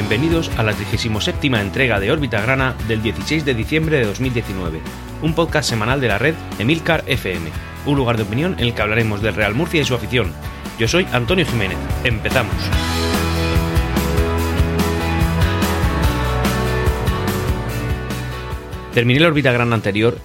Bienvenidos a la 37 entrega de Órbita Grana del 16 de diciembre de 2019, un podcast semanal de la red Emilcar FM, un lugar de opinión en el que hablaremos del Real Murcia y su afición. Yo soy Antonio Jiménez. Empezamos. Terminé la órbita grana anterior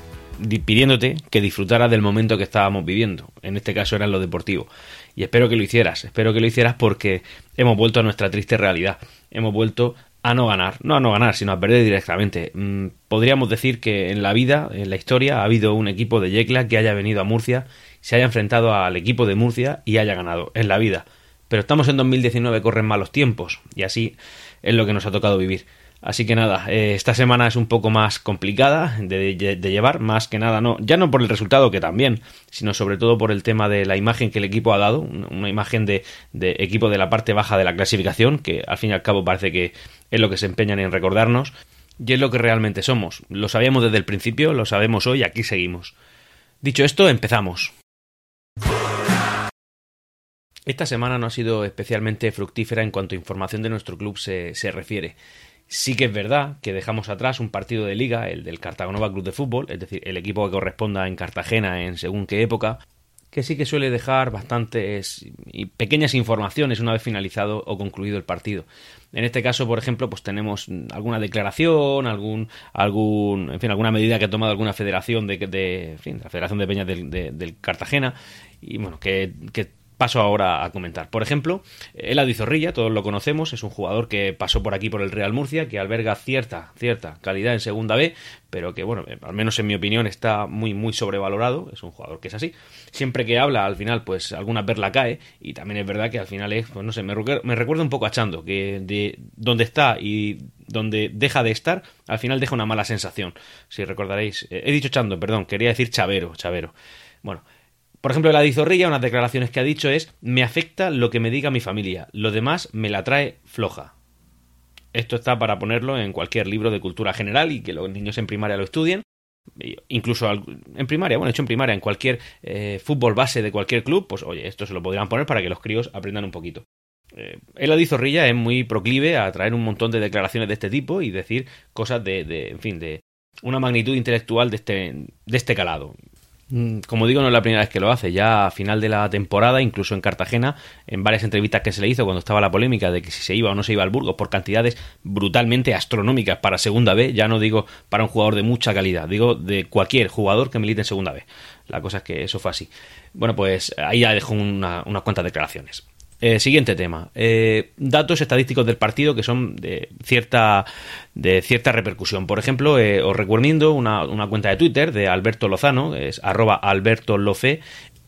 pidiéndote que disfrutaras del momento que estábamos viviendo. En este caso era en lo deportivo. Y espero que lo hicieras, espero que lo hicieras porque hemos vuelto a nuestra triste realidad. Hemos vuelto a no ganar, no a no ganar, sino a perder directamente. Mm, podríamos decir que en la vida, en la historia, ha habido un equipo de Yecla que haya venido a Murcia, se haya enfrentado al equipo de Murcia y haya ganado en la vida. Pero estamos en 2019, corren malos tiempos, y así es lo que nos ha tocado vivir. Así que nada, eh, esta semana es un poco más complicada de, llevar, más que nada, no, ya no por el resultado que también, sino sobre todo por el tema de la imagen que el equipo ha dado, una imagen de, equipo de la parte baja de la clasificación, que al fin y al cabo parece que es lo que se empeñan en recordarnos, y es lo que realmente somos. Lo sabíamos desde el principio, lo sabemos hoy, aquí seguimos. Dicho esto, empezamos. Esta semana no ha sido especialmente fructífera en cuanto a información de nuestro club se refiere. Sí que es verdad que dejamos atrás un partido de liga, el del Cartagonova Club de Fútbol, es decir, el equipo que corresponda en Cartagena en según qué época, que sí que suele dejar bastantes y pequeñas informaciones una vez finalizado o concluido el partido. En este caso, por ejemplo, pues tenemos alguna declaración, algún, algún, en fin, alguna medida que ha tomado alguna federación de, de, la Federación de Peñas del, del Cartagena y bueno, que, que paso ahora a comentar. Por ejemplo, el Zorrilla, todos lo conocemos, es un jugador que pasó por aquí por el Real Murcia, que alberga cierta, cierta calidad en segunda B, pero que, bueno, al menos en mi opinión está muy, muy sobrevalorado. Es un jugador que es así. Siempre que habla, al final, pues alguna perla cae, y también es verdad que al final es, pues no sé, me, me recuerda un poco a Chando, que de donde está y donde deja de estar, al final deja una mala sensación. Si recordaréis, eh, he dicho Chando, perdón, quería decir Chavero, Chavero. Bueno, por ejemplo, la Dizorrilla, unas declaraciones que ha dicho es: Me afecta lo que me diga mi familia, lo demás me la trae floja. Esto está para ponerlo en cualquier libro de cultura general y que los niños en primaria lo estudien. Incluso en primaria, bueno, hecho en primaria, en cualquier eh, fútbol base de cualquier club, pues oye, esto se lo podrían poner para que los críos aprendan un poquito. Eh, el Zorrilla es muy proclive a traer un montón de declaraciones de este tipo y decir cosas de, de en fin, de una magnitud intelectual de este, de este calado. Mm, como digo, no es la primera vez que lo hace. Ya a final de la temporada, incluso en Cartagena, en varias entrevistas que se le hizo cuando estaba la polémica de que si se iba o no se iba al Burgos por cantidades brutalmente astronómicas para Segunda B, ya no digo para un jugador de mucha calidad, digo de cualquier jugador que milite en Segunda B. La cosa es que eso fue así. Bueno, pues ahí ya dejó unas cuantas declaraciones. Eh, siguiente tema. Eh, datos estadísticos del partido que son de cierta, de cierta repercusión. Por ejemplo, eh, os recomiendo una, una, cuenta de Twitter de Alberto Lozano, es arroba Alberto Lofe,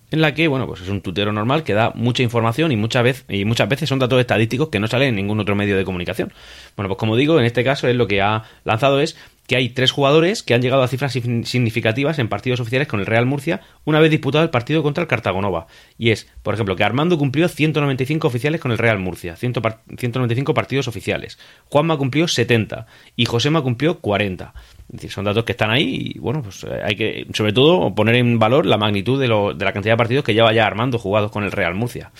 en la que, bueno, pues es un tutero normal que da mucha información y muchas veces, y muchas veces son datos estadísticos que no salen en ningún otro medio de comunicación. Bueno, pues como digo, en este caso es lo que ha lanzado es que hay tres jugadores que han llegado a cifras significativas en partidos oficiales con el Real Murcia una vez disputado el partido contra el Cartagonova. Y es, por ejemplo, que Armando cumplió 195 oficiales con el Real Murcia, 195 partidos oficiales. Juanma cumplió 70 y Josema cumplió 40. Es decir, son datos que están ahí y, bueno, pues eh, hay que, sobre todo, poner en valor la magnitud de, de la cantidad de partidos que lleva ya Armando jugados con el Real Murcia.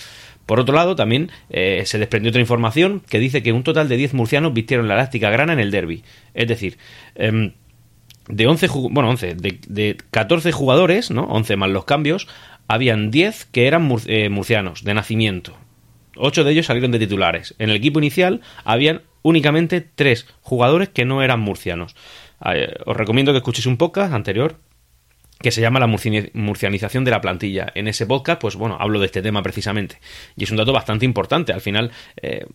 Por otro lado, también eh, se desprendió otra información que dice que un total de 10 murcianos vistieron la elástica grana en el derby. Es decir, em, de 11, bueno, 11, de, 14 jugadores, ¿no? 11 más los cambios, habían 10 que eran eh, murcianos, de nacimiento. 8 de ellos salieron de titulares. En el equipo inicial habían únicamente 3 jugadores que no eran murcianos. Eh, os recomiendo que escuchéis un podcast anterior que se llama la murcianización de la plantilla. En ese podcast, pues bueno, hablo de este tema precisamente. Y es un dato bastante importante. Al final, eh,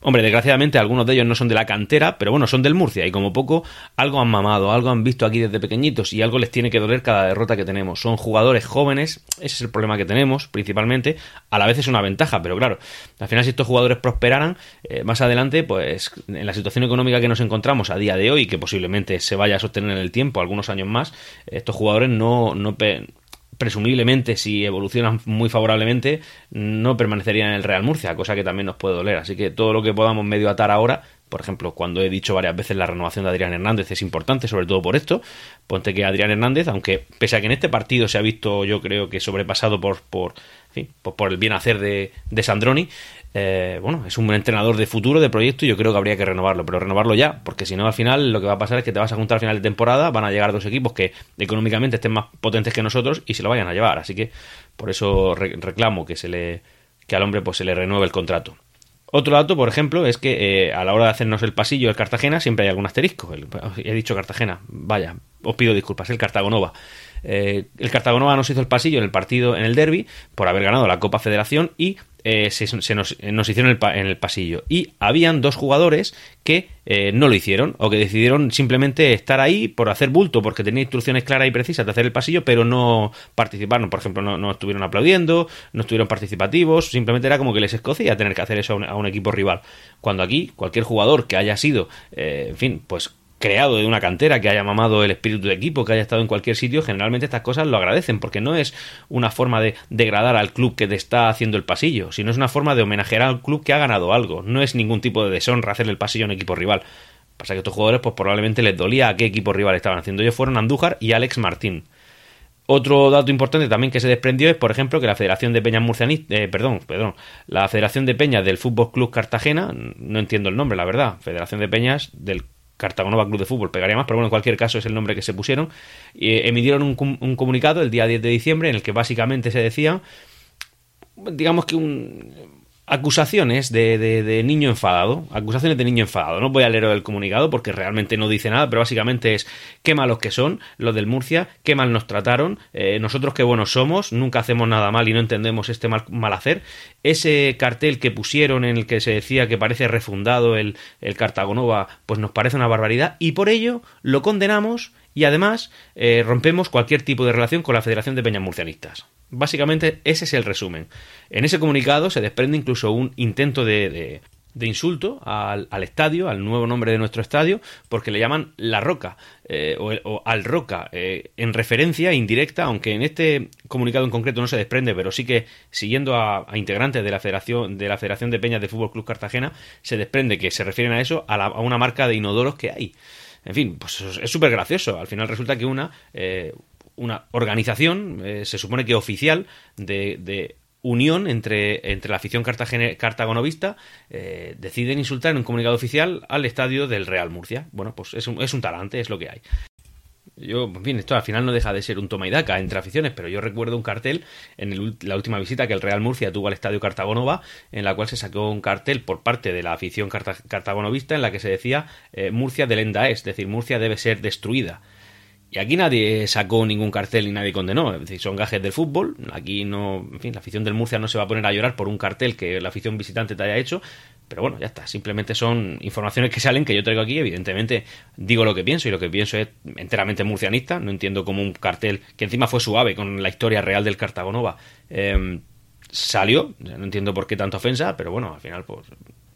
hombre, desgraciadamente algunos de ellos no son de la cantera, pero bueno, son del Murcia. Y como poco, algo han mamado, algo han visto aquí desde pequeñitos y algo les tiene que doler cada derrota que tenemos. Son jugadores jóvenes, ese es el problema que tenemos, principalmente. A la vez es una ventaja, pero claro, al final si estos jugadores prosperaran, eh, más adelante, pues en la situación económica que nos encontramos a día de hoy, que posiblemente se vaya a sostener en el tiempo, algunos años más, estos jugadores no, no presumiblemente, si evolucionan muy favorablemente, no permanecerían en el Real Murcia, cosa que también nos puede doler. Así que todo lo que podamos medio atar ahora, por ejemplo, cuando he dicho varias veces la renovación de Adrián Hernández es importante, sobre todo por esto, ponte que Adrián Hernández, aunque pese a que en este partido se ha visto, yo creo que sobrepasado por, por, por, el bien hacer de, de Sandroni, Eh, bueno, es un entrenador de futuro, de proyecto, y yo creo que habría que renovarlo, pero renovarlo ya, porque si no, al final lo que va a pasar es que te vas a juntar al final de temporada, van a llegar dos equipos que económicamente estén más potentes que nosotros y se lo vayan a llevar. Así que por eso reclamo que se le que al hombre pues se le renueve el contrato. Otro dato, por ejemplo, es que eh, a la hora de hacernos el pasillo del Cartagena siempre hay algún asterisco. he dicho Cartagena, vaya, os pido disculpas, el Cartagonova. Eh, el Cartagonova nos hizo el pasillo en el partido, en el derby, por haber ganado la Copa Federación y eh, se, nos, hicieron en el, pasillo. Y habían dos jugadores que eh, no lo hicieron o que decidieron simplemente estar ahí por hacer bulto, porque tenía instrucciones claras y precisas de hacer el pasillo, pero no participaron. Por ejemplo, no, estuvieron aplaudiendo, no estuvieron participativos, simplemente era como que les escocía tener que hacer eso a un, a un equipo rival. Cuando aquí cualquier jugador que haya sido, en fin, pues creado de una cantera, que haya mamado el espíritu de equipo, que haya estado en cualquier sitio, generalmente estas cosas lo agradecen, porque no es una forma de degradar al club que te está haciendo el pasillo, sino es una forma de homenajear al club que ha ganado algo. No es ningún tipo de deshonra hacer el pasillo a un equipo rival. Pasa que estos jugadores, pues probablemente les dolía a qué equipo rival estaban haciendo. Ellos fueron Andújar y Alex Martín. Otro dato importante también que se desprendió es, por ejemplo, que la Federación de Peñas Murcianistas, eh, perdón, perdón, la Federación de Peñas del Fútbol Club Cartagena, no entiendo el nombre, la verdad, Federación de Peñas del Cartagonova Club de Fútbol pegaría más, pero bueno, en cualquier caso es el nombre que se pusieron. Eh, emitieron un, un, comunicado el día 10 de diciembre en el que básicamente se decía, digamos que un, acusaciones de, de, niño enfadado, acusaciones de niño enfadado. No voy a leer el comunicado porque realmente no dice nada, pero básicamente es qué malos que son los del Murcia, qué mal nos trataron, eh, nosotros qué buenos somos, nunca hacemos nada mal y no entendemos este mal, mal, hacer. Ese cartel que pusieron en el que se decía que parece refundado el, el Cartagonova, pues nos parece una barbaridad y por ello lo condenamos y además eh, rompemos cualquier tipo de relación con la Federación de Peñas Murcianistas. Básicamente ese es el resumen. En ese comunicado se desprende incluso un intento de, de, insulto al, estadio, al nuevo nombre de nuestro estadio, porque le llaman La Roca eh, o, Al Roca, eh, en referencia indirecta, aunque en este comunicado en concreto no se desprende, pero sí que siguiendo a, integrantes de la Federación de la Federación de Peñas de Fútbol Club Cartagena, se desprende que se refieren a eso, a, a una marca de inodoros que hay. En fin, pues es súper gracioso. Al final resulta que una, eh, una organización, eh, se supone que oficial, de, unión entre, entre, la afición cartagonovista, eh, deciden insultar en un comunicado oficial al estadio del Real Murcia. Bueno, pues es un, es un talante, es lo que hay. Yo, en fin, esto al final no deja de ser un toma y daca entre aficiones, pero yo recuerdo un cartel en la última visita que el Real Murcia tuvo al Estadio Cartagonova, en la cual se sacó un cartel por parte de la afición cartagonovista en la que se decía eh, Murcia del Enda es, decir, Murcia debe ser destruida. Y aquí nadie sacó ningún cartel y nadie condenó. Es decir, son gajes del fútbol. Aquí no. En fin, la afición del Murcia no se va a poner a llorar por un cartel que la afición visitante te haya hecho. Pero bueno, ya está. Simplemente son informaciones que salen que yo traigo aquí. Evidentemente, digo lo que pienso y lo que pienso es enteramente murcianista. No entiendo cómo un cartel que encima fue suave con la historia real del Cartagonova em, salió. No entiendo por qué tanta ofensa, pero bueno, al final, pues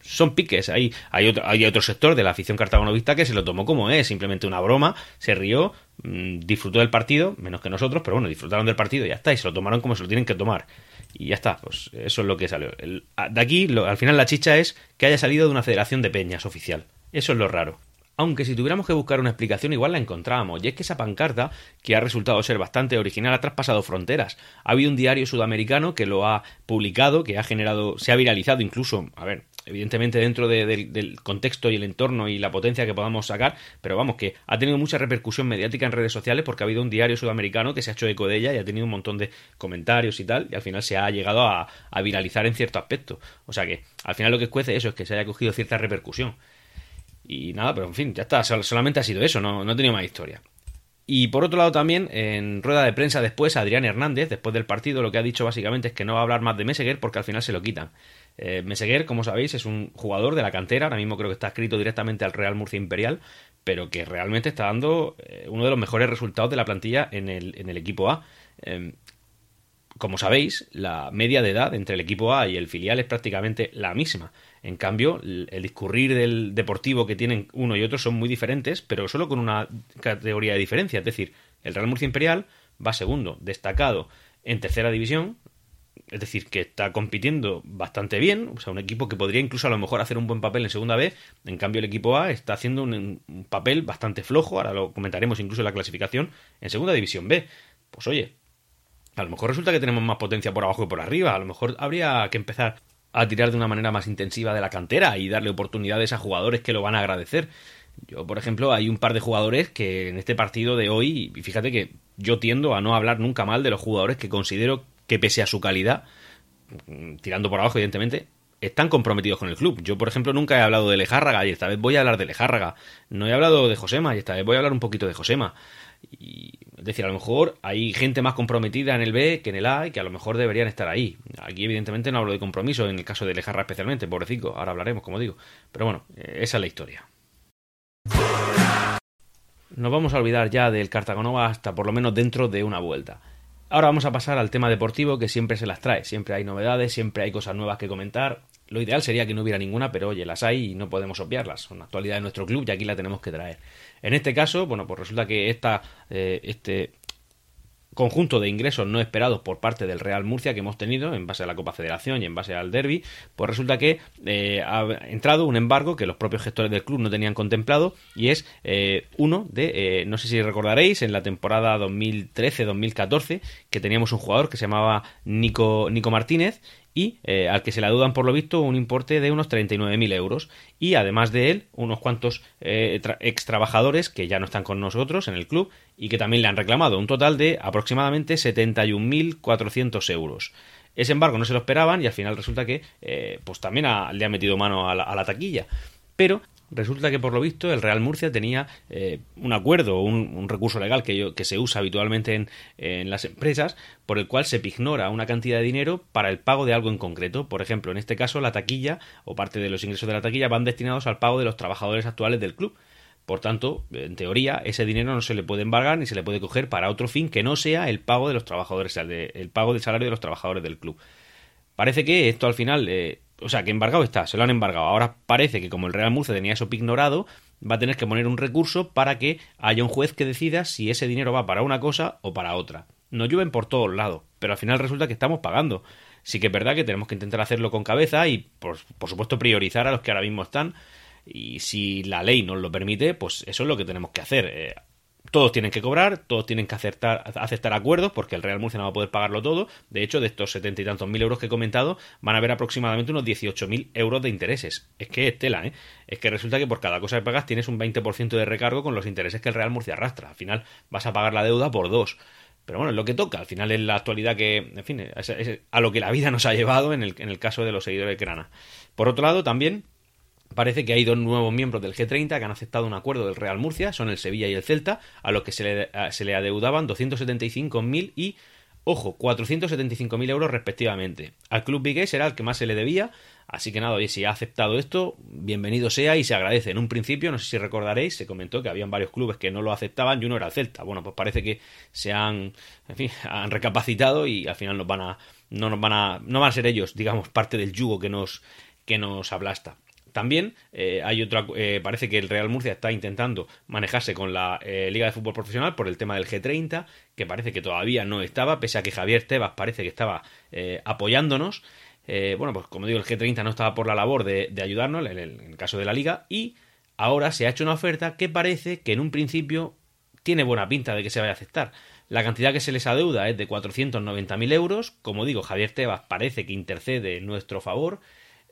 son piques. Hay, hay, otro, hay otro sector de la afición cartagonovista que se lo tomó como es, simplemente una broma, se rió, mm, disfrutó del partido, menos que nosotros, pero bueno, disfrutaron del partido y ya está, y se lo tomaron como se lo tienen que tomar. Y ya está, pues eso es lo que salió. de aquí, al final la chicha es que haya salido de una federación de peñas oficial. Eso es lo raro. Aunque si tuviéramos que buscar una explicación igual la encontrábamos, y es que esa pancarta, que ha resultado ser bastante original, ha traspasado fronteras. Ha habido un diario sudamericano que lo ha publicado, que ha generado, se ha viralizado incluso, a ver, evidentemente dentro del contexto y el entorno y la potencia que podamos sacar, pero vamos, que ha tenido mucha repercusión mediática en redes sociales porque ha habido un diario sudamericano que se ha hecho eco de ella y ha tenido un montón de comentarios y tal, y al final se ha llegado a, viralizar en cierto aspecto. O sea que al final lo que cuece eso es que se haya cogido cierta repercusión. Y nada, pero en fin, ya está, solamente ha sido eso, no, no ha tenido más historia. Y por otro lado también, en rueda de prensa después, Adrián Hernández, después del partido, lo que ha dicho básicamente es que no va a hablar más de Meseguer porque al final se lo quitan. Eh, Meseguer, como sabéis, es un jugador de la cantera, ahora mismo creo que está escrito directamente al Real Murcia Imperial, pero que realmente está dando eh, uno de los mejores resultados de la plantilla en el, en el equipo A. Em, como sabéis, la media de edad entre el equipo A y el filial es prácticamente la misma. En cambio, el discurrir del deportivo que tienen uno y otro son muy diferentes, pero solo con una categoría de diferencia. Es decir, el Real Murcia Imperial va segundo, destacado en tercera división, es decir, que está compitiendo bastante bien, o sea, un equipo que podría incluso a lo mejor hacer un buen papel en segunda vez, en cambio el equipo A está haciendo un, papel bastante flojo, ahora lo comentaremos incluso en la clasificación, en segunda división B. Pues oye, a lo mejor resulta que tenemos más potencia por abajo que por arriba, a lo mejor habría que empezar a tirar de una manera más intensiva de la cantera y darle oportunidades a jugadores que lo van a agradecer. Yo, por ejemplo, hay un par de jugadores que en este partido de hoy, y fíjate que yo tiendo a no hablar nunca mal de los jugadores que considero que pese a su calidad, mm, tirando por abajo evidentemente, están comprometidos con el club. Yo, por ejemplo, nunca he hablado de Lejárraga y esta vez voy a hablar de Lejárraga. No he hablado de Josema y esta vez voy a hablar un poquito de Josema. Y, es decir, a lo mejor hay gente más comprometida en el B que en el A y que a lo mejor deberían estar ahí. Aquí, evidentemente, no hablo de compromiso, en el caso de Lejarra especialmente, pobrecito. Ahora hablaremos, como digo. Pero bueno, eh, esa es la historia. Nos vamos a olvidar ya del Cartagonova hasta por lo menos dentro de una vuelta. Ahora vamos a pasar al tema deportivo que siempre se las trae. Siempre hay novedades, siempre hay cosas nuevas que comentar. Lo ideal sería que no hubiera ninguna, pero oye, las hay y no podemos obviarlas. Son actualidad de nuestro club y aquí la tenemos que traer. En este caso, bueno, pues resulta que esta, eh, este conjunto de ingresos no esperados por parte del Real Murcia que hemos tenido en base a la Copa Federación y en base al Derby, pues resulta que eh, ha entrado un embargo que los propios gestores del club no tenían contemplado y es eh, uno de, eh, no sé si recordaréis, en la temporada 2013-2014 que teníamos un jugador que se llamaba Nico, Nico Martínez y eh, al que se le adudan por lo visto un importe de unos 39.000 euros y además de él unos cuantos eh, ex trabajadores que ya no están con nosotros en el club y que también le han reclamado un total de aproximadamente 71.400 euros. Ese embargo no se lo esperaban y al final resulta que eh, pues también le ha metido mano a la, a la taquilla. Pero resulta que por lo visto el Real Murcia tenía eh, un acuerdo, un, un recurso legal que, que, se usa habitualmente en, las empresas, por el cual se ignora una cantidad de dinero para el pago de algo en concreto. Por ejemplo, en este caso la taquilla o parte de los ingresos de la taquilla van destinados al pago de los trabajadores actuales del club. Por tanto, en teoría, ese dinero no se le puede embargar ni se le puede coger para otro fin que no sea el pago de los trabajadores, el pago del salario de los trabajadores del club. Parece que esto al final eh, o sea, que embargado está, se lo han embargado. Ahora parece que como el Real Murcia tenía eso ignorado, va a tener que poner un recurso para que haya un juez que decida si ese dinero va para una cosa o para otra. No llueven por todos lados, pero al final resulta que estamos pagando. Sí que es verdad que tenemos que intentar hacerlo con cabeza y, por, por supuesto, priorizar a los que ahora mismo están. Y si la ley nos lo permite, pues eso es lo que tenemos que hacer. Eh, todos tienen que cobrar, todos tienen que aceptar, acuerdos, porque el Real Murcia no va a poder pagarlo todo. De hecho, de estos setenta y tantos mil euros que he comentado, van a haber aproximadamente unos dieciocho mil euros de intereses. Es que es tela, ¿eh? Es que resulta que por cada cosa que pagas tienes un 20% de recargo con los intereses que el Real Murcia arrastra. Al final vas a pagar la deuda por dos. Pero bueno, es lo que toca. Al final es la actualidad que, en fin, es, a lo que la vida nos ha llevado en el, en el caso de los seguidores de Grana. Por otro lado, también Parece que hay dos nuevos miembros del G30 que han aceptado un acuerdo del Real Murcia, son el Sevilla y el Celta, a los que se le, se le adeudaban 275.000 y, ojo, 475.000 euros respectivamente. Al club Vigués era el que más se le debía, así que nada, oye, si ha aceptado esto, bienvenido sea y se agradece. En un principio, no sé si recordaréis, se comentó que habían varios clubes que no lo aceptaban y uno era el Celta. Bueno, pues parece que se han, han recapacitado y al final nos van a, no nos van a, no van a ser ellos, digamos, parte del yugo que nos, que nos ablasta. También eh, hay otra, eh, parece que el Real Murcia está intentando manejarse con la eh, Liga de Fútbol Profesional por el tema del G30, que parece que todavía no estaba, pese a que Javier Tebas parece que estaba apoyándonos. bueno, pues como digo, el G30 no estaba por la labor de, ayudarnos en el, en el caso de la Liga y ahora se ha hecho una oferta que parece que en un principio tiene buena pinta de que se vaya a aceptar. La cantidad que se les adeuda es de 490.000 euros. Como digo, Javier Tebas parece que intercede en nuestro favor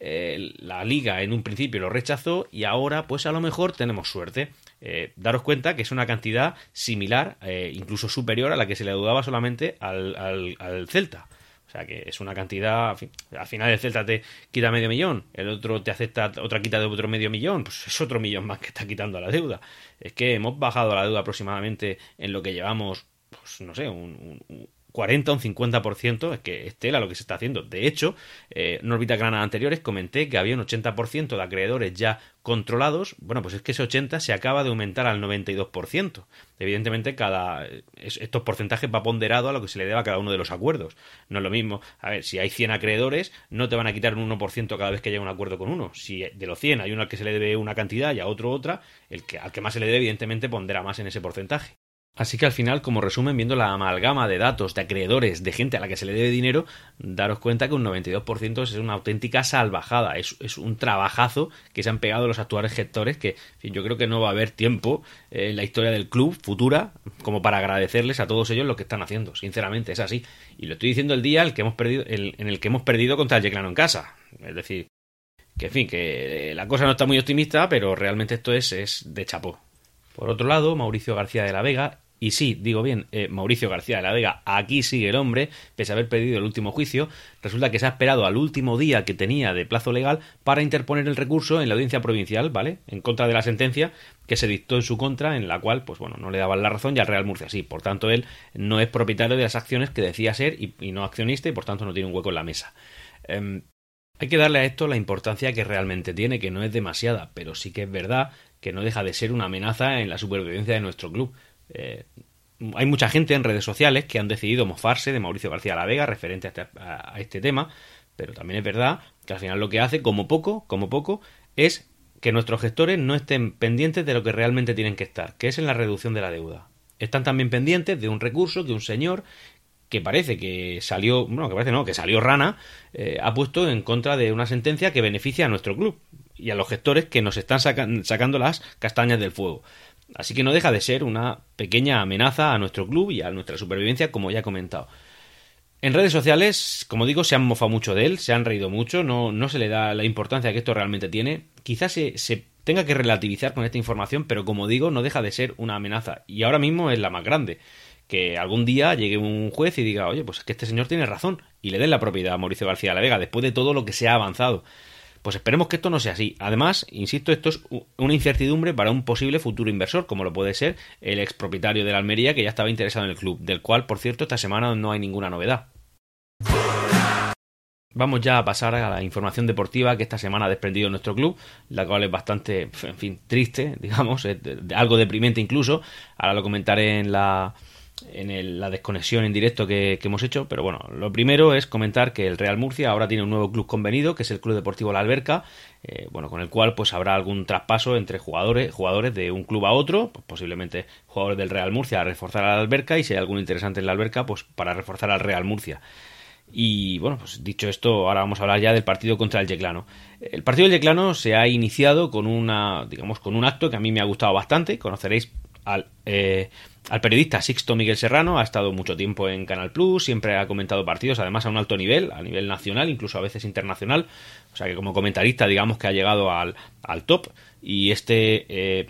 eh, la liga en un principio lo rechazó y ahora pues a lo mejor tenemos suerte. Eh, daros cuenta que es una cantidad similar, eh, incluso superior a la que se le dudaba solamente al, al, Celta. O sea que es una cantidad, al final el Celta te quita medio millón, el otro te acepta otra quita de otro medio millón, pues es otro millón más que está quitando a la deuda. Es que hemos bajado la deuda aproximadamente en lo que llevamos, pues no sé, un 40 o un 50%, es que es tela lo que se está haciendo. De hecho, eh, en órbitas granas anteriores comenté que había un 80% de acreedores ya controlados. Bueno, pues es que ese 80 se acaba de aumentar al 92%. Evidentemente, cada estos porcentajes va ponderado a lo que se le deba a cada uno de los acuerdos. No es lo mismo, a ver, si hay 100 acreedores, no te van a quitar un 1% cada vez que haya un acuerdo con uno. Si de los 100 hay uno al que se le debe una cantidad y a otro otra, el que al que más se le debe, evidentemente, pondera más en ese porcentaje. Así que al final, como resumen, viendo la amalgama de datos, de acreedores, de gente a la que se le debe dinero, daros cuenta que un 92% es una auténtica salvajada, es, un trabajazo que se han pegado los actuales gestores que yo creo que no va a haber tiempo en la historia del club futura como para agradecerles a todos ellos lo que están haciendo, sinceramente, es así. Y lo estoy diciendo el día el que hemos perdido, el, en el que hemos perdido contra el Yeclano en casa. Es decir, que en fin, que la cosa no está muy optimista, pero realmente esto es, es de chapó. Por otro lado, Mauricio García de la Vega y sí, digo bien, eh, Mauricio García de la Vega, aquí sigue el hombre, pese a haber pedido el último juicio, resulta que se ha esperado al último día que tenía de plazo legal para interponer el recurso en la audiencia provincial, ¿vale? En contra de la sentencia que se dictó en su contra, en la cual, pues bueno, no le daban la razón y al Real Murcia sí. Por tanto, él no es propietario de las acciones que decía ser y, no accionista y por tanto no tiene un hueco en la mesa. Em, hay que darle a esto la importancia que realmente tiene, que no es demasiada, pero sí que es verdad que no deja de ser una amenaza en la supervivencia de nuestro club. Eh, hay mucha gente en redes sociales que han decidido mofarse de Mauricio García La Vega referente a este, a este, tema, pero también es verdad que al final lo que hace, como poco, como poco, es que nuestros gestores no estén pendientes de lo que realmente tienen que estar, que es en la reducción de la deuda. Están también pendientes de un recurso que un señor que parece que salió, bueno, que parece no, que salió rana, eh, ha puesto en contra de una sentencia que beneficia a nuestro club y a los gestores que nos están sacando las castañas del fuego. Así que no deja de ser una pequeña amenaza a nuestro club y a nuestra supervivencia, como ya he comentado. En redes sociales, como digo, se han mofado mucho de él, se han reído mucho, no, no se le da la importancia que esto realmente tiene. Quizás se, se, tenga que relativizar con esta información, pero como digo, no deja de ser una amenaza. Y ahora mismo es la más grande. Que algún día llegue un juez y diga, oye, pues es que este señor tiene razón, y le den la propiedad a Mauricio García de la Vega, después de todo lo que se ha avanzado. Pues esperemos que esto no sea así. Además, insisto, esto es una incertidumbre para un posible futuro inversor, como lo puede ser el expropietario de la Almería, que ya estaba interesado en el club, del cual, por cierto, esta semana no hay ninguna novedad. Vamos ya a pasar a la información deportiva que esta semana ha desprendido nuestro club, la cual es bastante, en fin, triste, digamos, algo deprimente incluso. Ahora lo comentaré en la, en la desconexión en directo que, hemos hecho, pero bueno, lo primero es comentar que el Real Murcia ahora tiene un nuevo club convenido, que es el Club Deportivo La Alberca, eh, bueno, con el cual pues habrá algún traspaso entre jugadores, jugadores de un club a otro, pues, posiblemente jugadores del Real Murcia a reforzar a la Alberca y si hay algún interesante en la Alberca, pues para reforzar al Real Murcia. Y bueno, pues dicho esto, ahora vamos a hablar ya del partido contra el Yeclano. El partido del Yeclano se ha iniciado con una, digamos, con un acto que a mí me ha gustado bastante. Conoceréis al, eh, al periodista Sixto Miguel Serrano, ha estado mucho tiempo en Canal Plus, siempre ha comentado partidos, además a un alto nivel, a nivel nacional, incluso a veces internacional. O sea que como comentarista, digamos que ha llegado al, al top. Y este eh,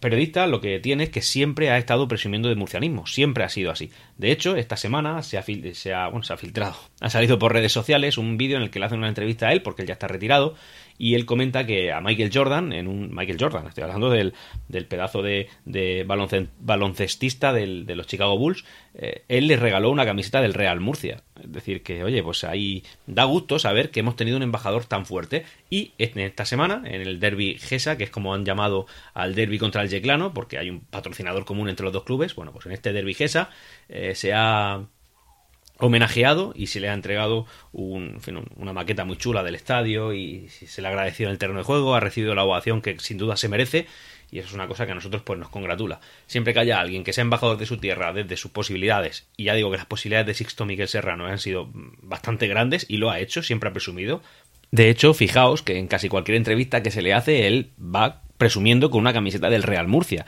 periodista lo que tiene es que siempre ha estado presumiendo de murcianismo, siempre ha sido así. De hecho, esta semana se ha, se ha, bueno, se ha filtrado, ha salido por redes sociales un vídeo en el que le hacen una entrevista a él, porque él ya está retirado, y él comenta que a Michael Jordan, en un Michael Jordan, estoy hablando del, del pedazo de, de baloncestista del, de los Chicago Bulls, eh, él le regaló una camiseta del Real Murcia. Es decir, que oye, pues ahí da gusto saber que hemos tenido un embajador tan fuerte. Y en esta semana, en el derby GESA, que es como han llamado al derby contra el Yeclano, porque hay un patrocinador común entre los dos clubes, bueno, pues en este derby GESA eh, se ha homenajeado y se le ha entregado una maqueta muy chula del estadio y se le ha agradecido en el terreno de juego, ha recibido la ovación que sin duda se merece y eso es una cosa que a nosotros pues nos congratula. Siempre que haya alguien que sea embajador de su tierra desde sus posibilidades, y ya digo que las posibilidades de Sixto Miguel Serrano han sido bastante grandes y lo ha hecho, siempre ha presumido. De hecho, fijaos que en casi cualquier entrevista que se le hace, él va presumiendo con una camiseta del Real Murcia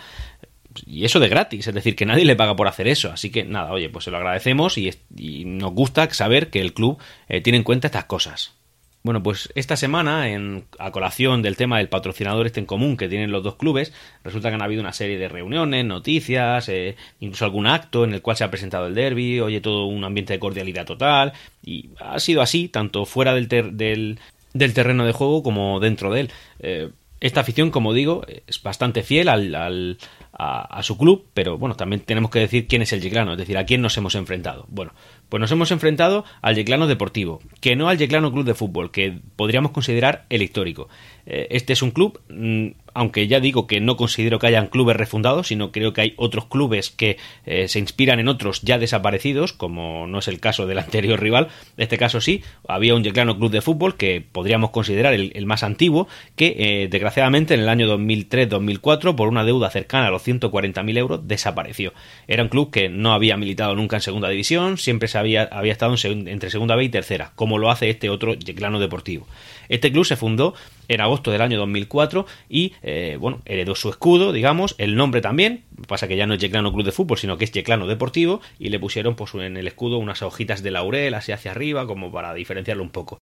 y eso de gratis, es decir, que nadie le paga por hacer eso. Así que nada, oye, pues se lo agradecemos y, nos gusta saber que el club eh, tiene en cuenta estas cosas. Bueno, pues esta semana, en, a colación del tema del patrocinador este en común que tienen los dos clubes, resulta que han habido una serie de reuniones, noticias, eh, incluso algún acto en el cual se ha presentado el derby, oye, todo un ambiente de cordialidad total, y ha sido así, tanto fuera del, del, terreno de juego como dentro de él. Eh, esta afición, como digo, es bastante fiel al a, su club, pero bueno, también tenemos que decir quién es el Yeclano, es decir, a quién nos hemos enfrentado. Bueno, pues nos hemos enfrentado al Yeclano Deportivo, que no al Yeclano Club de Fútbol, que podríamos considerar el histórico. Eh, este es un club mm, aunque ya digo que no considero que hayan clubes refundados, sino creo que hay otros clubes que eh, se inspiran en otros ya desaparecidos, como no es el caso del anterior rival. En este caso sí, había un Yeclano Club de Fútbol que podríamos considerar el, más antiguo, que eh, desgraciadamente en el año 2003-2004, por una deuda cercana a los 140.000 euros, desapareció. Era un club que no había militado nunca en segunda división, siempre se había, había estado entre segunda B y tercera, como lo hace este otro Yeclano Deportivo. Este club se fundó en agosto del año 2004 y, eh, bueno, heredó su escudo, digamos, el nombre también, pasa que ya no es Yeclano Club de Fútbol, sino que es Yeclano Deportivo, y le pusieron pues en el escudo unas hojitas de laurel así hacia arriba, como para diferenciarlo un poco.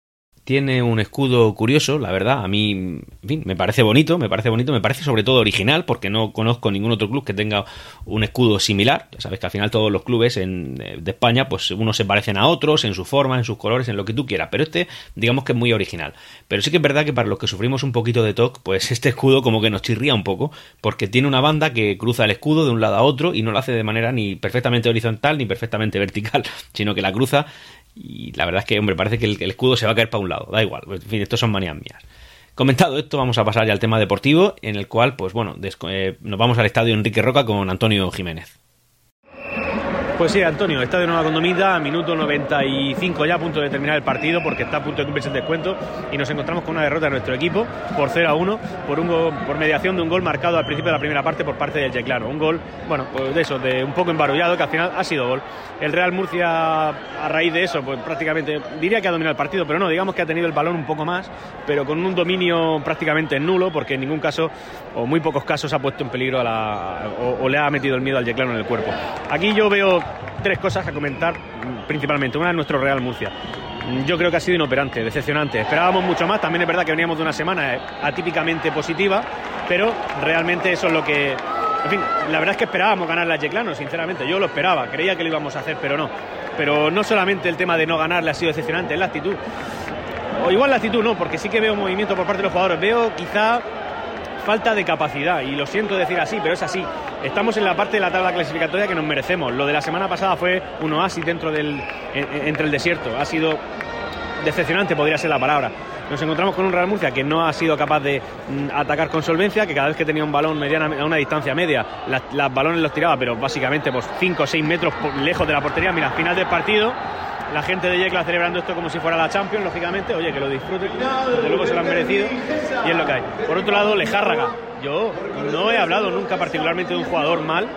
Tiene un escudo curioso, la verdad. A mí, en fin, me parece bonito, me parece bonito, me parece sobre todo original, porque no conozco ningún otro club que tenga un escudo similar. Ya sabes que al final todos los clubes eh, de España, pues unos se parecen a otros en su forma, en sus colores, en lo que tú quieras. Pero este, digamos que es muy original. Pero sí que es verdad que para los que sufrimos un poquito de TOC, pues este escudo como que nos chirría un poco, porque tiene una banda que cruza el escudo de un lado a otro y no lo hace de manera ni perfectamente horizontal ni perfectamente vertical, sino que la cruza y la verdad es que, hombre, parece que el, escudo se va a caer para un lado. Da igual. En fin, estos son manías mías. Comentado esto, vamos a pasar ya al tema deportivo, en el cual, pues bueno, eh, nos vamos al estadio Enrique Roca con Antonio Jiménez. Pues sí, Antonio, está de nueva condomita, minuto 95 ya a punto de terminar el partido porque está a punto de cumplirse el descuento y nos encontramos con una derrota de nuestro equipo por 0 a 1 por, un por mediación de un gol marcado al principio de la primera parte por parte del Yeclano. Un gol, bueno, pues de eso, de un poco embarullado que al final ha sido gol. El Real Murcia, a raíz de eso, pues prácticamente diría que ha dominado el partido, pero no, digamos que ha tenido el balón un poco más, pero con un dominio prácticamente nulo porque en ningún caso, o muy pocos casos, ha puesto en peligro a la, o, o le ha metido el miedo al Yeclano en el cuerpo. Aquí yo veo tres cosas a comentar principalmente. Una es nuestro Real Murcia. Yo creo que ha sido inoperante, decepcionante. Esperábamos mucho más. También es verdad que veníamos de una semana atípicamente positiva, pero realmente eso es lo que. En fin, la verdad es que esperábamos ganar a Yeclano, sinceramente. Yo lo esperaba, creía que lo íbamos a hacer, pero no. Pero no solamente el tema de no ganarle ha sido decepcionante, es la actitud. O igual la actitud no, porque sí que veo movimiento por parte de los jugadores. Veo quizá falta de capacidad, y lo siento decir así, pero es así. Estamos en la parte de la tabla clasificatoria que nos merecemos. Lo de la semana pasada fue un oasis dentro del, entre el desierto. Ha sido decepcionante, podría ser la palabra. Nos encontramos con un Real Murcia que no ha sido capaz de mm, atacar con solvencia, que cada vez que tenía un balón mediana, a una distancia media, los balones los tiraba, pero básicamente pues 5 o 6 metros lejos de la portería. Mira, al final del partido la gente de Yecla celebrando esto como si fuera la Champions, lógicamente, oye, que lo disfruten, desde luego se lo han merecido y es lo que hay. Por otro lado, Lejárraga. Yo no he hablado nunca particularmente de un jugador mal,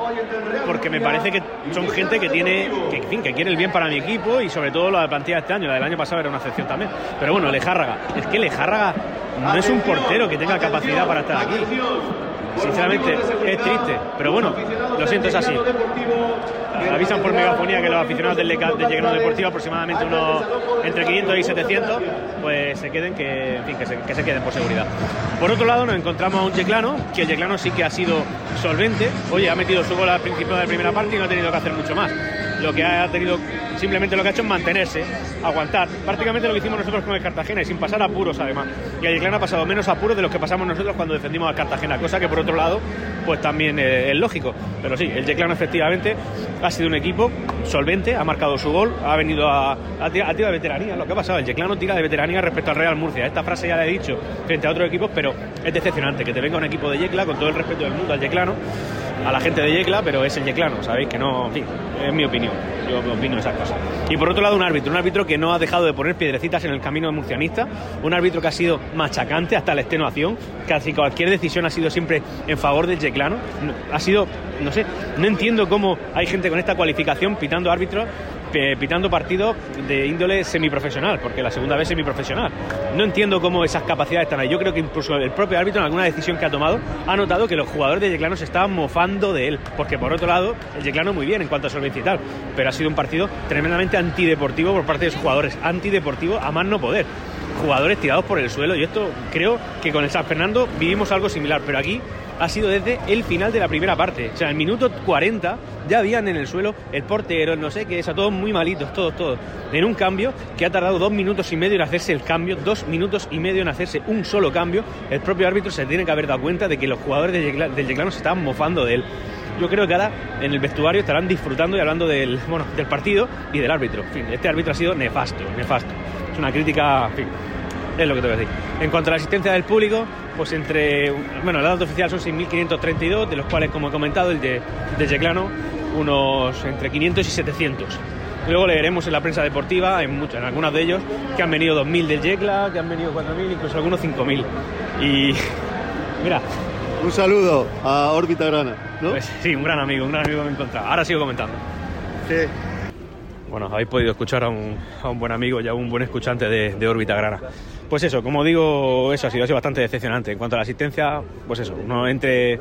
porque me parece que son gente que tiene, que, en quiere el bien para mi equipo y sobre todo la plantilla de este año, la del año pasado era una excepción también. Pero bueno, Lejárraga, es que Lejárraga no es un portero que tenga capacidad para estar aquí. Sinceramente, es triste, pero bueno, lo siento, es así avisan por megafonía que los aficionados del, de Yeclano Deportivo, aproximadamente unos entre 500 y 700, pues se queden, que, en fin, que se, que se queden por seguridad. Por otro lado, nos encontramos a un Yeclano, que el Yeclano sí que ha sido solvente. Oye, ha metido su gol al principio de la primera parte y no ha tenido que hacer mucho más. Lo que ha tenido simplemente lo que ha hecho es mantenerse, aguantar. Prácticamente lo que hicimos nosotros con el Cartagena y sin pasar apuros además. Y el Yeclano ha pasado menos apuros de los que pasamos nosotros cuando defendimos al Cartagena, cosa que por otro lado pues también eh, es lógico. Pero sí, el Yeclano efectivamente ha sido un equipo solvente, ha marcado su gol, ha venido a, a, de veteranía. Lo que ha pasado, el Yeclano tira de veteranía respecto al Real Murcia. Esta frase ya la he dicho frente a otros equipos, pero es decepcionante que te venga un equipo de Yecla, con todo el respeto del mundo al Yeclano, a la gente de Yecla, pero es el Yeclano, ¿sabéis? Que no, en fin, es mi opinión. Yo opino esas cosas. Y por otro lado, un árbitro, un árbitro que no ha dejado de poner piedrecitas en el camino de murcianista, un árbitro que ha sido machacante hasta la extenuación, casi cualquier decisión ha sido siempre en favor del Yeclano. Ha sido, no sé, no entiendo cómo hay gente con esta cualificación pitando árbitros pitando partidos de índole semiprofesional, porque la segunda vez semiprofesional. No entiendo cómo esas capacidades están ahí. Yo creo que incluso el propio árbitro en alguna decisión que ha tomado ha notado que los jugadores de Yeclano se estaban mofando de él, porque por otro lado, el Yeclano muy bien en cuanto a solvencia y tal, pero ha sido un partido tremendamente antideportivo por parte de sus jugadores, antideportivo a más no poder jugadores tirados por el suelo y esto creo que con el San Fernando vivimos algo similar, pero aquí ha sido desde el final de la primera parte. O sea, el minuto 40 ya habían en el suelo el portero, no sé qué, a todos muy malitos, todos, todos. En un cambio que ha tardado dos minutos y medio en hacerse el cambio, dos minutos y medio en hacerse un solo cambio. El propio árbitro se tiene que haber dado cuenta de que los jugadores del Yeclano se estaban mofando de él. Yo creo que ahora en el vestuario estarán disfrutando y hablando del, bueno, del partido y del árbitro. En fin, este árbitro ha sido nefasto, nefasto. Es una crítica, en fin, es lo que te voy a decir. En cuanto a la asistencia del público, pues entre, bueno, el dato oficial son 6.532, de los cuales, como he comentado, el de, de Yeclano, unos entre 500 y 700. Luego leeremos en la prensa deportiva, en, muchos, en algunos de ellos, que han venido 2.000 del Yecla, que han venido 4.000, incluso algunos 5.000. Y mira. Un saludo a Órbita Grana, ¿no? Pues, sí, un gran amigo, un gran amigo que me he encontrado. Ahora sigo comentando. Sí. Bueno, habéis podido escuchar a un, buen amigo y a un buen escuchante de, de Órbita Grana. Pues eso, como digo, eso ha sido, ha bastante decepcionante. En cuanto a la asistencia, pues eso, uno entre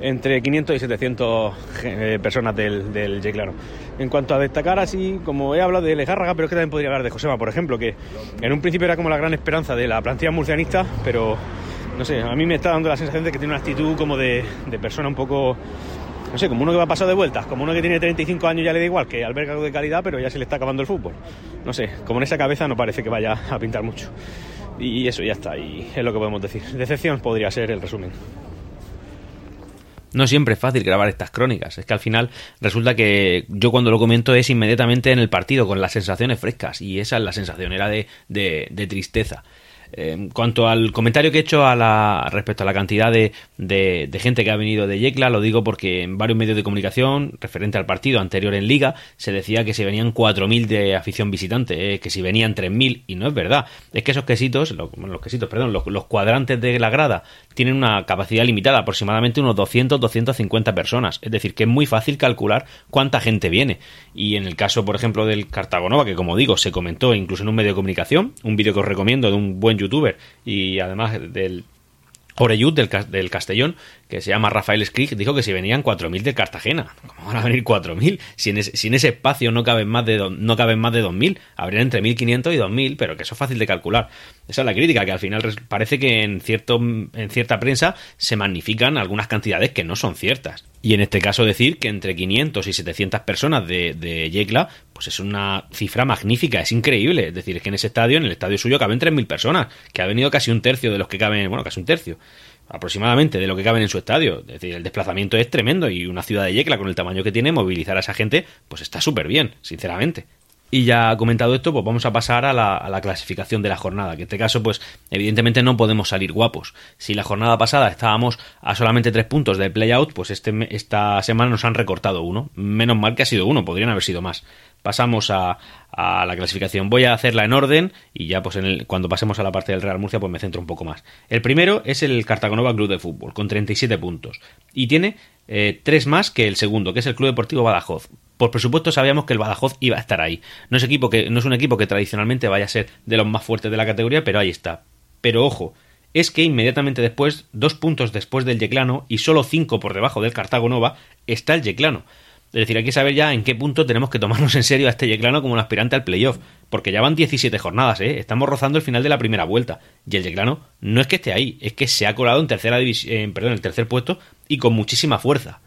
entre 500 y 700 eh, personas del, del Yeclano. En cuanto a destacar así, como he hablado de Lejárraga, pero es que también podría hablar de Josema, por ejemplo, que en un principio era como la gran esperanza de la plantilla murcianista, pero no sé, a mí me está dando la sensación de que tiene una actitud como de, de persona un poco no sé, como uno que va pasado de vueltas, como uno que tiene 35 años ya le da igual, que alberga algo de calidad, pero ya se le está acabando el fútbol. No sé, como en esa cabeza no parece que vaya a pintar mucho. Y eso ya está, y es lo que podemos decir. Decepción podría ser el resumen. No siempre es fácil grabar estas crónicas. Es que al final resulta que yo cuando lo comento es inmediatamente en el partido, con las sensaciones frescas. Y esa es la sensación, era de, de, de tristeza. En cuanto al comentario que he hecho a la, respecto a la cantidad de, gente que ha venido de Yecla, lo digo porque en varios medios de comunicación, referente al partido anterior en Liga, se decía que si venían 4.000 de afición visitante, eh, que si venían 3.000, y no es verdad. Es que esos quesitos, los, los quesitos, perdón, los, los, cuadrantes de la grada tienen una capacidad limitada, aproximadamente unos 200-250 personas. Es decir, que es muy fácil calcular cuánta gente viene. Y en el caso, por ejemplo, del Cartagonova, que como digo, se comentó incluso en un medio de comunicación, un vídeo que os recomiendo de un buen youtuber y además del Oreyud del, del, Castellón, que se llama Rafael Skrig, dijo que si venían 4.000 de Cartagena. ¿Cómo van a venir 4.000? Si en ese, si en ese espacio no caben más de, no caben más de 2.000, habrían entre 1.500 y 2.000, pero que eso es fácil de calcular. Esa es la crítica, que al final parece que en, cierto, en cierta prensa se magnifican algunas cantidades que no son ciertas. Y en este caso decir que entre 500 y 700 personas de, de Yecla, pues es una cifra magnífica, es increíble. Es decir, es que en ese estadio, en el estadio suyo, caben 3.000 personas, que ha venido casi un tercio de los que caben, bueno, casi un tercio aproximadamente de lo que caben en su estadio. Es decir, el desplazamiento es tremendo y una ciudad de Yecla con el tamaño que tiene, movilizar a esa gente, pues está súper bien, sinceramente. Y ya comentado esto, pues vamos a pasar a la, clasificación de la jornada, que en este caso, pues evidentemente no podemos salir guapos. Si la jornada pasada estábamos a solamente tres puntos de playout, pues este, esta semana nos han recortado uno. Menos mal que ha sido uno, podrían haber sido más. Pasamos a, a la clasificación. Voy a hacerla en orden y ya pues en el, cuando pasemos a la parte del Real Murcia pues me centro un poco más. El primero es el Cartagonova Club de Fútbol, con 37 puntos. Y tiene eh, tres más que el segundo, que es el Club Deportivo Badajoz por presupuesto sabíamos que el Badajoz iba a estar ahí. No es, equipo que, no es un equipo que tradicionalmente vaya a ser de los más fuertes de la categoría, pero ahí está. Pero ojo, es que inmediatamente después, dos puntos después del Yeclano y solo cinco por debajo del Cartago Nova, está el Yeclano. Es decir, hay que saber ya en qué punto tenemos que tomarnos en serio a este Yeclano como un aspirante al playoff. Porque ya van 17 jornadas, ¿eh? Estamos rozando el final de la primera vuelta. Y el Yeclano no es que esté ahí, es que se ha colado en tercera división, perdón, el tercer puesto y con muchísima fuerza.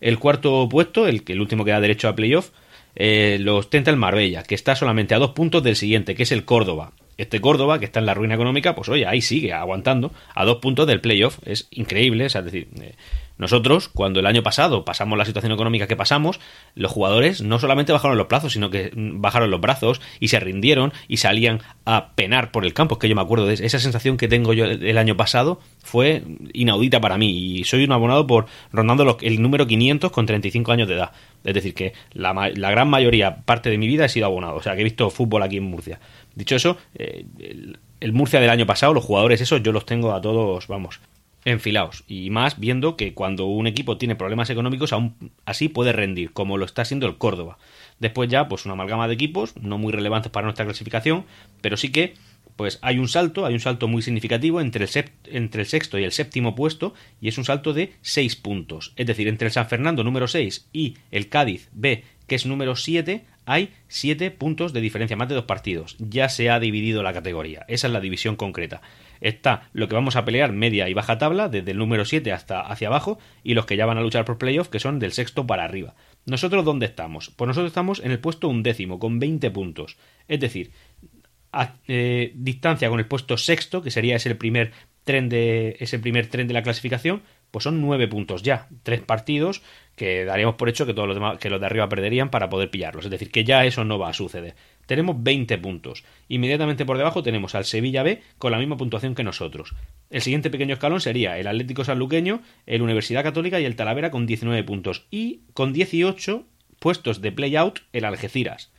El cuarto puesto, el, el último que da derecho a playoff, eh, lo ostenta el Marbella, que está solamente a dos puntos del siguiente, que es el Córdoba. Este Córdoba, que está en la ruina económica, pues oye, ahí sigue aguantando a dos puntos del playoff. Es increíble, es decir, eh, nosotros, cuando el año pasado pasamos la situación económica que pasamos, los jugadores no solamente bajaron los plazos, sino que bajaron los brazos y se rindieron y salían a penar por el campo. Es que yo me acuerdo de esa sensación que tengo yo el año pasado, fue inaudita para mí y soy un abonado por rondando el número 500 con 35 años de edad. Es decir, que la, la, gran mayoría, parte de mi vida, he sido abonado. O sea, que he visto fútbol aquí en Murcia. Dicho eso, eh, el, el Murcia del año pasado, los jugadores esos, yo los tengo a todos, vamos, enfilados y más viendo que cuando un equipo tiene problemas económicos aún así puede rendir como lo está haciendo el Córdoba. Después ya pues una amalgama de equipos no muy relevantes para nuestra clasificación pero sí que pues hay un salto hay un salto muy significativo entre el, entre el sexto y el séptimo puesto y es un salto de 6 puntos. Es decir entre el San Fernando número 6 y el Cádiz B que es número 7 hay 7 puntos de diferencia más de dos partidos ya se ha dividido la categoría esa es la división concreta está lo que vamos a pelear media y baja tabla, desde el número 7 hasta hacia abajo, y los que ya van a luchar por playoff, que son del sexto para arriba. ¿Nosotros dónde estamos? Pues nosotros estamos en el puesto undécimo, con 20 puntos. Es decir, a eh, distancia con el puesto sexto, que sería ese primer tren de, ese primer tren de la clasificación, pues son 9 puntos ya. Tres partidos que daríamos por hecho que todos los demás, que los de arriba perderían para poder pillarlos. Es decir, que ya eso no va a suceder. Tenemos 20 puntos. Inmediatamente por debajo tenemos al Sevilla B con la misma puntuación que nosotros. El siguiente pequeño escalón sería el Atlético Sanluqueño, el Universidad Católica y el Talavera con 19 puntos. Y con 18 puestos de play-out el Algeciras.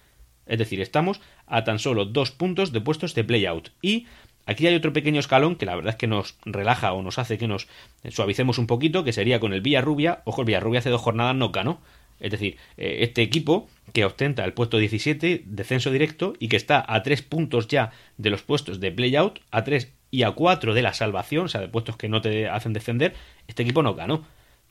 Es decir, estamos a tan solo dos puntos de puestos de play-out. Y Aquí hay otro pequeño escalón que la verdad es que nos relaja o nos hace que nos suavicemos un poquito, que sería con el Villarrubia. Ojo, el Villarrubia hace dos jornadas no ganó. Es decir, eh, este equipo que ostenta el puesto 17, descenso directo, y que está a tres puntos ya de los puestos de playout, a tres y a cuatro de la salvación, o sea, de puestos que no te hacen defender, este equipo no ganó.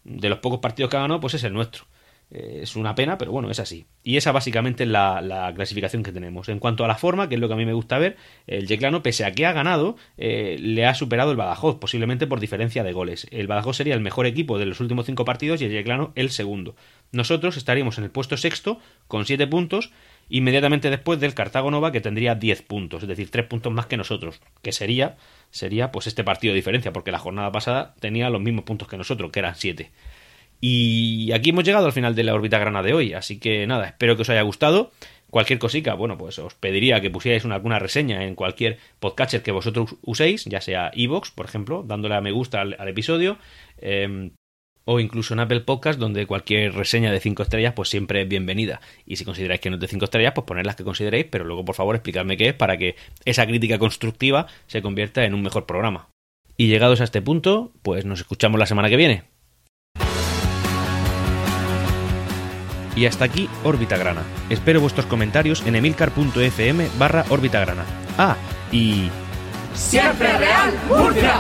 de los pocos partidos que ha ganado, pues es el nuestro. Eh, es una pena, pero bueno, es así. Y esa básicamente es la, clasificación que tenemos. En cuanto a la forma, que es lo que a mí me gusta ver, el Yeclano, pese a que ha ganado, eh, le ha superado el Badajoz, posiblemente por diferencia de goles. El Badajoz sería el mejor equipo de los últimos cinco partidos y el Yeclano el segundo. Nosotros estaríamos en el puesto sexto con siete puntos, inmediatamente después del Cartago Nova que tendría diez puntos, es decir, tres puntos más que nosotros, que sería, sería pues este partido de diferencia, porque la jornada pasada tenía los mismos puntos que nosotros, que eran siete. Y aquí hemos llegado al final de la órbita grana de hoy, así que nada, espero que os haya gustado. Cualquier cosica, bueno, pues os pediría que pusierais una, alguna reseña en cualquier podcatcher que vosotros uséis, ya sea Evox, por ejemplo, dándole a me gusta al, episodio, em, o incluso en Apple Podcast, donde cualquier reseña de 5 estrellas, pues siempre es bienvenida. Y si consideráis que no es de 5 estrellas, pues poned las que consideréis, pero luego por favor explicadme qué es para que esa crítica constructiva se convierta en un mejor programa. Y llegados a este punto, pues nos escuchamos la semana que viene. Y hasta aquí Órbita Grana. Espero vuestros comentarios en emilcar.fm barra Órbita Grana. Ah, y... Siempre Real Murcia.